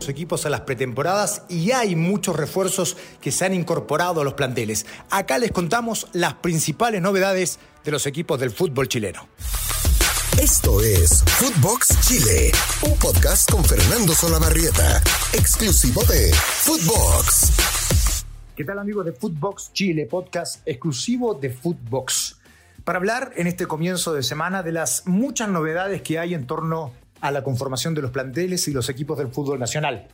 Los equipos a las pretemporadas y hay muchos refuerzos que se han incorporado a los planteles. Acá les contamos las principales novedades de los equipos del fútbol chileno. Esto es Footbox Chile, un podcast con Fernando Solabarrieta, exclusivo de Footbox. ¿Qué tal amigos de Footbox Chile, podcast exclusivo de Footbox? Para hablar en este comienzo de semana de las muchas novedades que hay en torno a la conformación de los planteles y los equipos del fútbol nacional.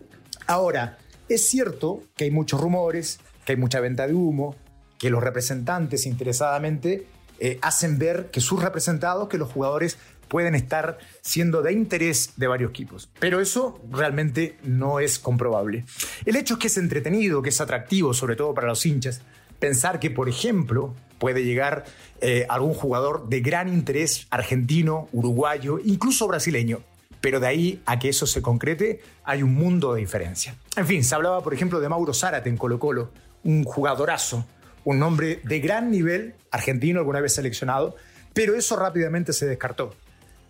Ahora, es cierto que hay muchos rumores, que hay mucha venta de humo, que los representantes interesadamente eh, hacen ver que sus representados, que los jugadores pueden estar siendo de interés de varios equipos. Pero eso realmente no es comprobable. El hecho es que es entretenido, que es atractivo, sobre todo para los hinchas, pensar que, por ejemplo, puede llegar eh, algún jugador de gran interés argentino, uruguayo, incluso brasileño. Pero de ahí a que eso se concrete hay un mundo de diferencia. En fin, se hablaba, por ejemplo, de Mauro Zárate en Colo Colo, un jugadorazo, un hombre de gran nivel, argentino alguna vez seleccionado, pero eso rápidamente se descartó.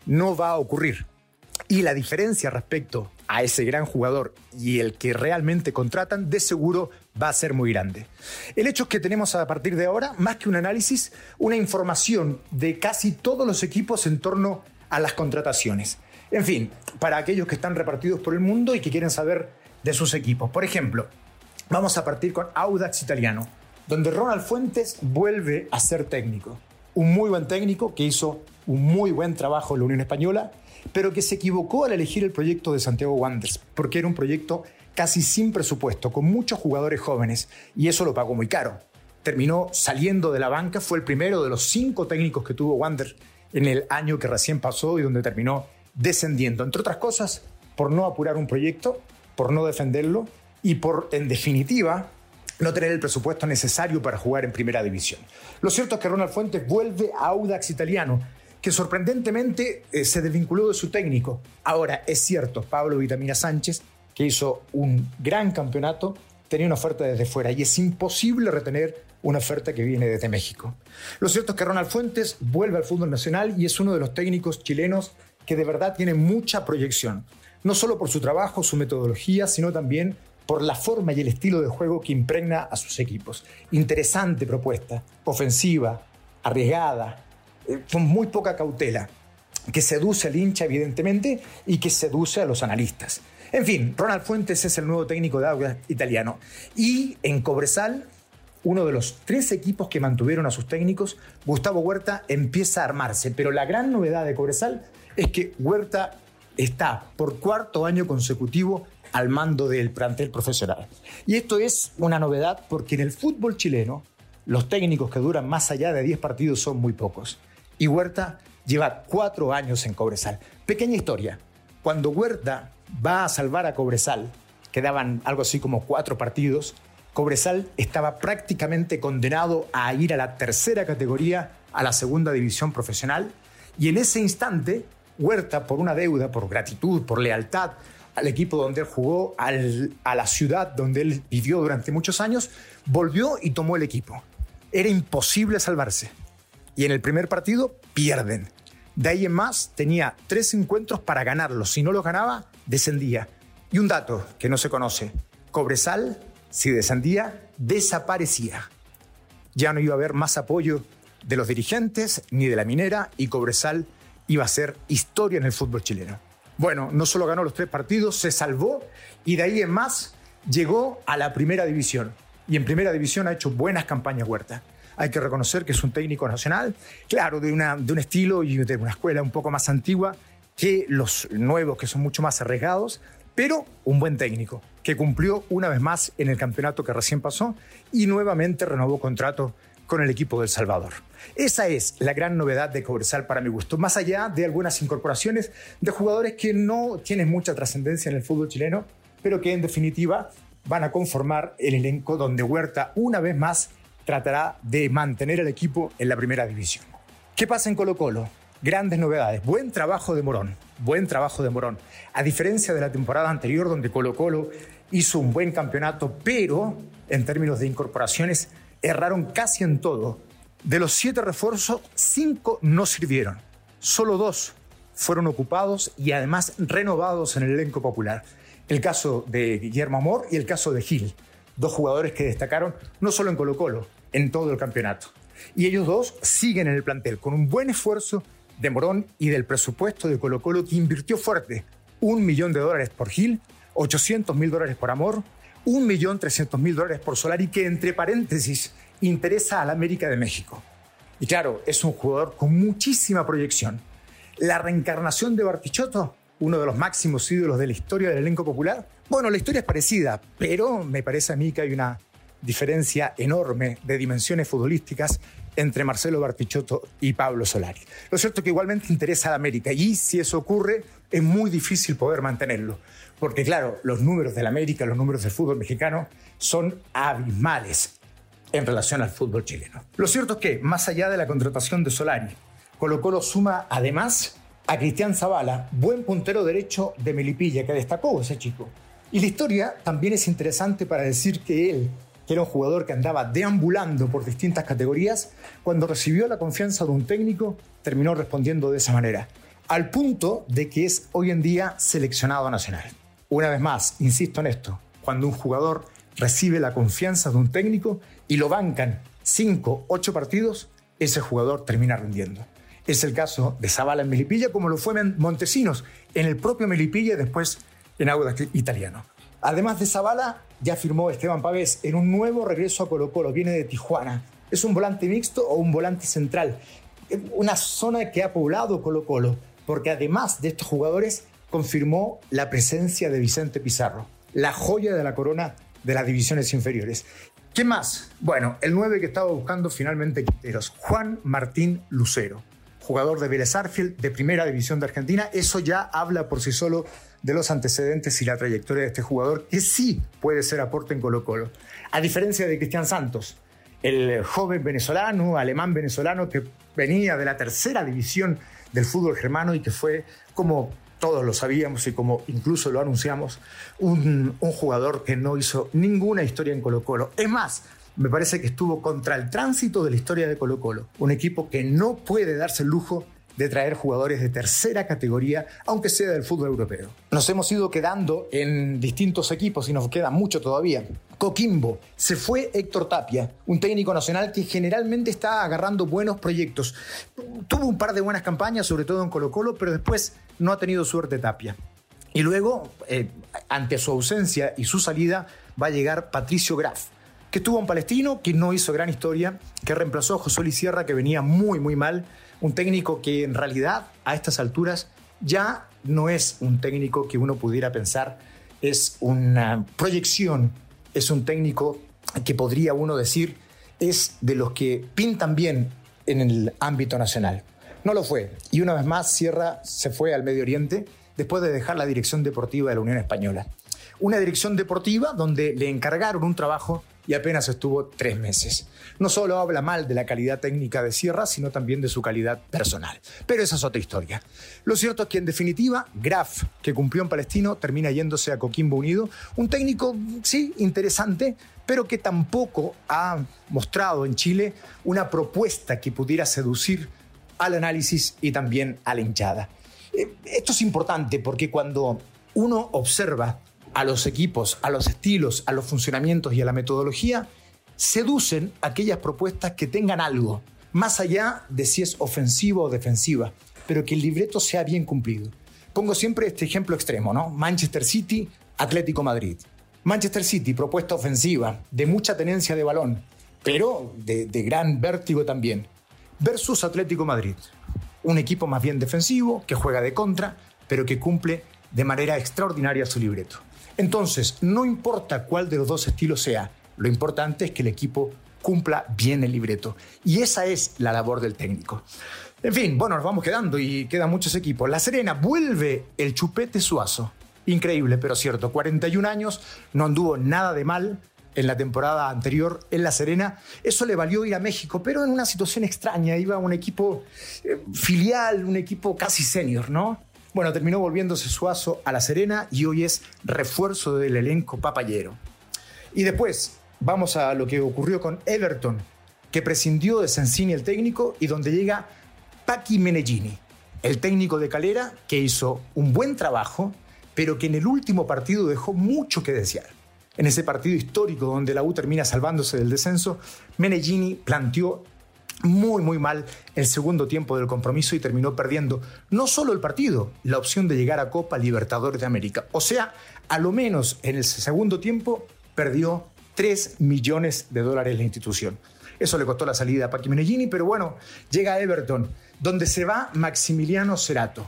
No va a ocurrir. Y la diferencia respecto a ese gran jugador y el que realmente contratan, de seguro va a ser muy grande. El hecho es que tenemos a partir de ahora, más que un análisis, una información de casi todos los equipos en torno a las contrataciones. En fin, para aquellos que están repartidos por el mundo y que quieren saber de sus equipos. Por ejemplo, vamos a partir con Audax Italiano, donde Ronald Fuentes vuelve a ser técnico. Un muy buen técnico que hizo un muy buen trabajo en la Unión Española, pero que se equivocó al elegir el proyecto de Santiago Wanderers, porque era un proyecto casi sin presupuesto, con muchos jugadores jóvenes, y eso lo pagó muy caro. Terminó saliendo de la banca, fue el primero de los cinco técnicos que tuvo Wander en el año que recién pasó y donde terminó descendiendo, entre otras cosas, por no apurar un proyecto, por no defenderlo y por, en definitiva, no tener el presupuesto necesario para jugar en primera división. Lo cierto es que Ronald Fuentes vuelve a Audax Italiano, que sorprendentemente eh, se desvinculó de su técnico. Ahora, es cierto, Pablo Vitamina Sánchez, que hizo un gran campeonato, tenía una oferta desde fuera y es imposible retener una oferta que viene desde México. Lo cierto es que Ronald Fuentes vuelve al fútbol nacional y es uno de los técnicos chilenos que de verdad tiene mucha proyección, no solo por su trabajo, su metodología, sino también por la forma y el estilo de juego que impregna a sus equipos. Interesante propuesta, ofensiva, arriesgada, eh, con muy poca cautela, que seduce al hincha evidentemente y que seduce a los analistas. En fin, Ronald Fuentes es el nuevo técnico de agua italiano. Y en Cobresal, uno de los tres equipos que mantuvieron a sus técnicos, Gustavo Huerta empieza a armarse. Pero la gran novedad de Cobresal es que Huerta está por cuarto año consecutivo al mando del plantel profesional. Y esto es una novedad porque en el fútbol chileno los técnicos que duran más allá de 10 partidos son muy pocos. Y Huerta lleva cuatro años en Cobresal. Pequeña historia. Cuando Huerta va a salvar a Cobresal, quedaban algo así como cuatro partidos, Cobresal estaba prácticamente condenado a ir a la tercera categoría, a la segunda división profesional, y en ese instante, Huerta, por una deuda, por gratitud, por lealtad al equipo donde él jugó, a la ciudad donde él vivió durante muchos años, volvió y tomó el equipo. Era imposible salvarse. Y en el primer partido pierden. De ahí en más tenía tres encuentros para ganarlos. Si no los ganaba, descendía. Y un dato que no se conoce, Cobresal, si descendía, desaparecía. Ya no iba a haber más apoyo de los dirigentes ni de la minera y Cobresal iba a ser historia en el fútbol chileno. Bueno, no solo ganó los tres partidos, se salvó y de ahí en más llegó a la primera división. Y en primera división ha hecho buenas campañas Huerta. Hay que reconocer que es un técnico nacional, claro, de, un estilo y de una escuela un poco más antigua que los nuevos, que son mucho más arriesgados, pero un buen técnico, que cumplió una vez más en el campeonato que recién pasó y nuevamente renovó contrato con el equipo del Salvador. Esa es la gran novedad de Cobresal para mi gusto, más allá de algunas incorporaciones de jugadores que no tienen mucha trascendencia en el fútbol chileno, pero que en definitiva van a conformar el elenco donde Huerta una vez más tratará de mantener el equipo en la primera división. ¿Qué pasa en Colo Colo? Grandes novedades. Buen trabajo de Morón. Buen trabajo de Morón. A diferencia de la temporada anterior donde Colo Colo hizo un buen campeonato, pero en términos de incorporaciones erraron casi en todo. De los siete refuerzos, cinco no sirvieron. Solo dos fueron ocupados y además renovados en el elenco popular. El caso de Guillermo Amor y el caso de Gil, dos jugadores que destacaron no solo en Colo Colo, en todo el campeonato. Y ellos dos siguen en el plantel con un buen esfuerzo de Morón y del presupuesto de Colo Colo que invirtió fuerte. Un millón de dólares por Gil, 800 mil dólares por Amor, un millón trescientos mil dólares por Solari, que entre paréntesis interesa a la América de México. Y claro, es un jugador con muchísima proyección. La reencarnación de Bartichotto, uno de los máximos ídolos de la historia del elenco popular. Bueno, la historia es parecida, pero me parece a mí que hay una diferencia enorme de dimensiones futbolísticas entre Marcelo Bartichotto y Pablo Solari. Lo cierto es que igualmente interesa a la América y si eso ocurre es muy difícil poder mantenerlo, porque claro, los números de la América, los números del fútbol mexicano son abismales en relación al fútbol chileno. Lo cierto es que, más allá de la contratación de Solari, Colo Colo suma además a Cristian Zavala, buen puntero derecho de Melipilla, que destacó ese chico. Y la historia también es interesante para decir que él, que era un jugador que andaba deambulando por distintas categorías, cuando recibió la confianza de un técnico, terminó respondiendo de esa manera, al punto de que es hoy en día seleccionado nacional. Una vez más, insisto en esto, cuando un jugador recibe la confianza de un técnico y lo bancan cinco, ocho partidos, ese jugador termina rindiendo. Es el caso de Zavala en Melipilla, como lo fue Montesinos, en el propio Melipilla y después en Audax Italiano. Además de Zavala, ya firmó Esteban Pávez en un nuevo regreso a Colo Colo, viene de Tijuana. Es un volante mixto o un volante central, una zona que ha poblado Colo Colo, porque además de estos jugadores confirmó la presencia de Vicente Pizarro, la joya de la corona de las divisiones inferiores. ¿Qué más? Bueno, el 9 que estaba buscando finalmente Quinteros, Juan Martín Lucero, jugador de Vélez Arfield de Primera División de Argentina. Eso ya habla por sí solo de los antecedentes y la trayectoria de este jugador, que sí puede ser aporte en Colo Colo. A diferencia de Cristian Santos, el joven venezolano, alemán venezolano que venía de la tercera división del fútbol germano y que fue como todos lo sabíamos y como incluso lo anunciamos, un, jugador que no hizo ninguna historia en Colo Colo. Es más, me parece que estuvo contra el tránsito de la historia de Colo Colo, un equipo que no puede darse el lujo de traer jugadores de tercera categoría, aunque sea del fútbol europeo. Nos hemos ido quedando en distintos equipos y nos queda mucho todavía. Coquimbo, se fue Héctor Tapia, un técnico nacional que generalmente está agarrando buenos proyectos. Tuvo un par de buenas campañas, sobre todo en Colo Colo, pero después no ha tenido suerte Tapia. Y luego, eh, ante su ausencia y su salida, va a llegar Patricio Graf, que estuvo en Palestino, que no hizo gran historia, que reemplazó a José Luis Sierra, que venía muy, muy mal. Un técnico que en realidad, a estas alturas, ya no es un técnico que uno pudiera pensar es una proyección, es un técnico que podría uno decir es de los que pintan bien en el ámbito nacional. No lo fue. Y una vez más, Sierra se fue al Medio Oriente después de dejar la dirección deportiva de la Unión Española. Una dirección deportiva donde le encargaron un trabajo y apenas estuvo tres meses. No solo habla mal de la calidad técnica de Sierra, sino también de su calidad personal. Pero esa es otra historia. Lo cierto es que, en definitiva, Graf, que cumplió en Palestino, termina yéndose a Coquimbo Unido. Un técnico, sí, interesante, pero que tampoco ha mostrado en Chile una propuesta que pudiera seducir al análisis y también a la hinchada. Eh, esto es importante porque cuando uno observa a los equipos, a los estilos, a los funcionamientos y a la metodología, seducen aquellas propuestas que tengan algo, más allá de si es ofensiva o defensiva, pero que el libreto sea bien cumplido. Pongo siempre este ejemplo extremo, ¿no? Manchester City, Atlético Madrid. Manchester City, propuesta ofensiva, de mucha tenencia de balón, pero de, gran vértigo también versus Atlético Madrid. Un equipo más bien defensivo, que juega de contra, pero que cumple de manera extraordinaria su libreto. Entonces, no importa cuál de los dos estilos sea, lo importante es que el equipo cumpla bien el libreto. Y esa es la labor del técnico. En fin, bueno, nos vamos quedando y quedan muchos equipos. La Serena vuelve el chupete suazo. Increíble, pero cierto. 41 años, no anduvo nada de mal en la temporada anterior en La Serena. Eso le valió ir a México, pero en una situación extraña. Iba un equipo eh, filial, un equipo casi senior, ¿no? Bueno, terminó volviéndose Suazo a La Serena y hoy es refuerzo del elenco papayero. Y después vamos a lo que ocurrió con Everton, que prescindió de Sensini el técnico y donde llega Paqui Menegini. El técnico de Calera que hizo un buen trabajo, pero que en el último partido dejó mucho que desear. En ese partido histórico donde la U termina salvándose del descenso, Menegini planteó muy, muy mal el segundo tiempo del compromiso y terminó perdiendo no solo el partido, la opción de llegar a Copa Libertadores de América. O sea, a lo menos en el segundo tiempo perdió 3 millones de dólares la institución. Eso le costó la salida a Paqui Menegini, pero bueno, llega a Everton, donde se va Maximiliano Cerato,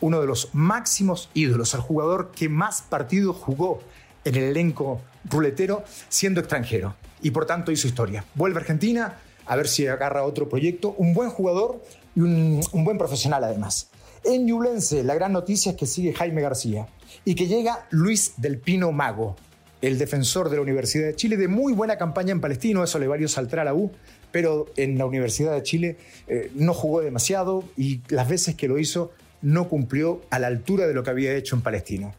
uno de los máximos ídolos, el jugador que más partidos jugó en el elenco ruletero siendo extranjero y por tanto hizo historia. Vuelve a Argentina a ver si agarra otro proyecto, un buen jugador y un, buen profesional además. En Ñublense, la gran noticia es que sigue Jaime García y que llega Luis del Pino Mago, el defensor de la Universidad de Chile, de muy buena campaña en Palestino, eso le valió saltar a la U, pero en la Universidad de Chile eh, no jugó demasiado y las veces que lo hizo no cumplió a la altura de lo que había hecho en Palestino.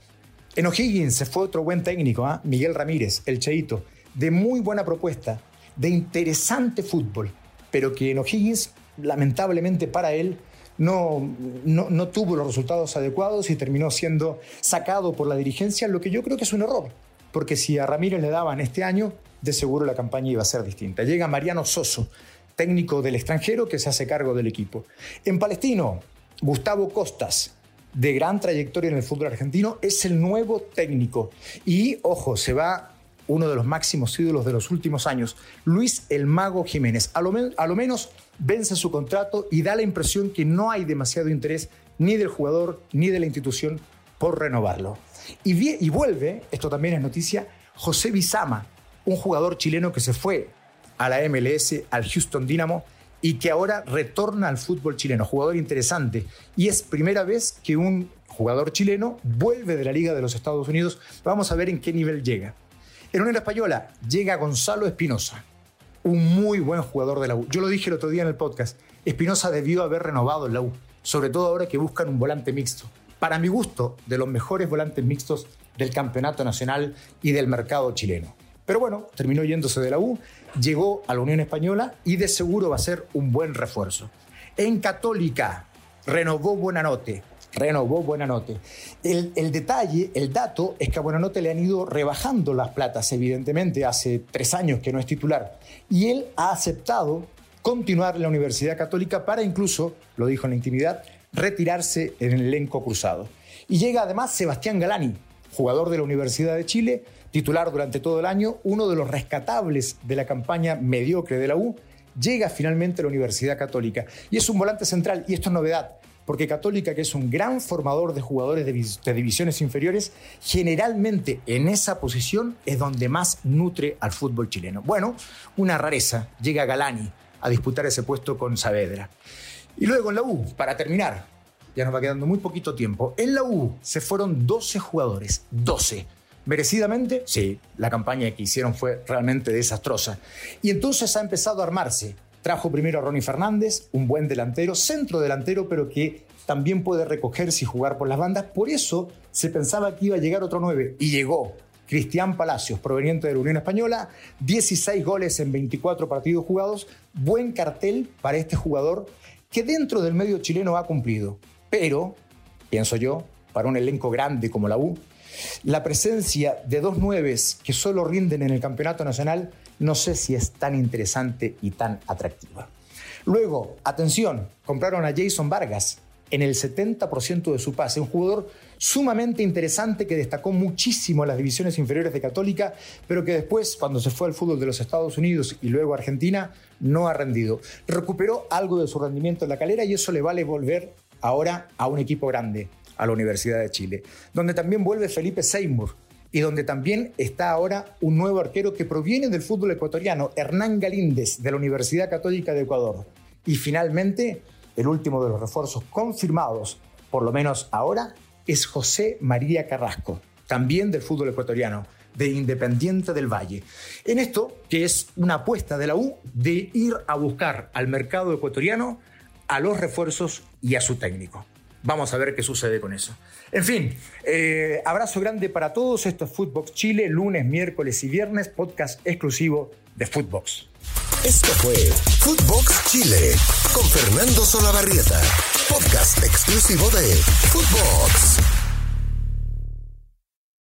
En O'Higgins se fue otro buen técnico, ¿ah? Miguel Ramírez, el Cheito, de muy buena propuesta, de interesante fútbol, pero que en O'Higgins, lamentablemente para él, no, no, no, tuvo los resultados adecuados y terminó siendo sacado por la dirigencia, lo que yo creo que es un error porque si a Ramírez le daban este año, de seguro la campaña iba a ser distinta. Llega Mariano Soso, técnico del extranjero que se hace cargo del equipo. En Palestino, Gustavo Costas, de gran trayectoria en el fútbol argentino, es el nuevo técnico. Y, ojo, se va uno de los máximos ídolos de los últimos años, Luis el Mago Jiménez. A lo, menos vence su contrato y da la impresión que no hay demasiado interés ni del jugador ni de la institución por renovarlo. Y, vuelve, esto también es noticia, José Bizama, un jugador chileno que se fue a la MLS, al Houston Dynamo, y que ahora retorna al fútbol chileno. Jugador interesante. Y es primera vez que un jugador chileno vuelve de la Liga de los Estados Unidos. Vamos a ver en qué nivel llega. En una española llega Gonzalo Espinosa, un muy buen jugador de la U. Yo lo dije el otro día en el podcast. Espinosa debió haber renovado en la U, sobre todo ahora que buscan un volante mixto para mi gusto, de los mejores volantes mixtos del campeonato nacional y del mercado chileno. Pero bueno, terminó yéndose de la U, llegó a la Unión Española y de seguro va a ser un buen refuerzo. En Católica, renovó Buenanote. Renovó Buenanote. El, el detalle, el dato, es que a Buenanote le han ido rebajando las platas, evidentemente, hace tres años que no es titular. Y él ha aceptado continuar en la Universidad Católica para incluso, lo dijo en la intimidad, retirarse en el elenco cruzado. Y llega además Sebastián Galani, jugador de la Universidad de Chile, titular durante todo el año, uno de los rescatables de la campaña mediocre de la U, llega finalmente a la Universidad Católica. Y es un volante central, y esto es novedad, porque Católica, que es un gran formador de jugadores de, divisiones inferiores, generalmente en esa posición es donde más nutre al fútbol chileno. Bueno, una rareza, llega Galani a disputar ese puesto con Saavedra. Y luego en la U, para terminar, ya nos va quedando muy poquito tiempo, en la U se fueron 12 jugadores, 12. Merecidamente, sí, la campaña que hicieron fue realmente desastrosa. Y entonces ha empezado a armarse. Trajo primero a Ronnie Fernández, un buen delantero, centro delantero, pero que también puede recogerse y jugar por las bandas. Por eso se pensaba que iba a llegar otro 9 y llegó. Cristian Palacios, proveniente de la Unión Española, 16 goles en 24 partidos jugados, buen cartel para este jugador que dentro del medio chileno ha cumplido. Pero, pienso yo, para un elenco grande como la U, la presencia de dos nueves que solo rinden en el campeonato nacional no sé si es tan interesante y tan atractiva. Luego, atención, compraron a Jason Vargas en el 70% de su pase, un jugador sumamente interesante que destacó muchísimo en las divisiones inferiores de Católica, pero que después, cuando se fue al fútbol de los Estados Unidos y luego a Argentina, no ha rendido. Recuperó algo de su rendimiento en la calera y eso le vale volver ahora a un equipo grande, a la Universidad de Chile, donde también vuelve Felipe Seymour y donde también está ahora un nuevo arquero que proviene del fútbol ecuatoriano, Hernán Galíndez, de la Universidad Católica de Ecuador. Y finalmente, el último de los refuerzos confirmados, por lo menos ahora, es José María Carrasco, también del fútbol ecuatoriano, de Independiente del Valle. En esto, que es una apuesta de la U de ir a buscar al mercado ecuatoriano a los refuerzos y a su técnico. Vamos a ver qué sucede con eso. En fin, eh, abrazo grande para todos. Esto es Footbox Chile, lunes, miércoles y viernes, podcast exclusivo de Footbox. Esto fue Footbox Chile con Fernando Solabarrieta, podcast exclusivo de Footbox.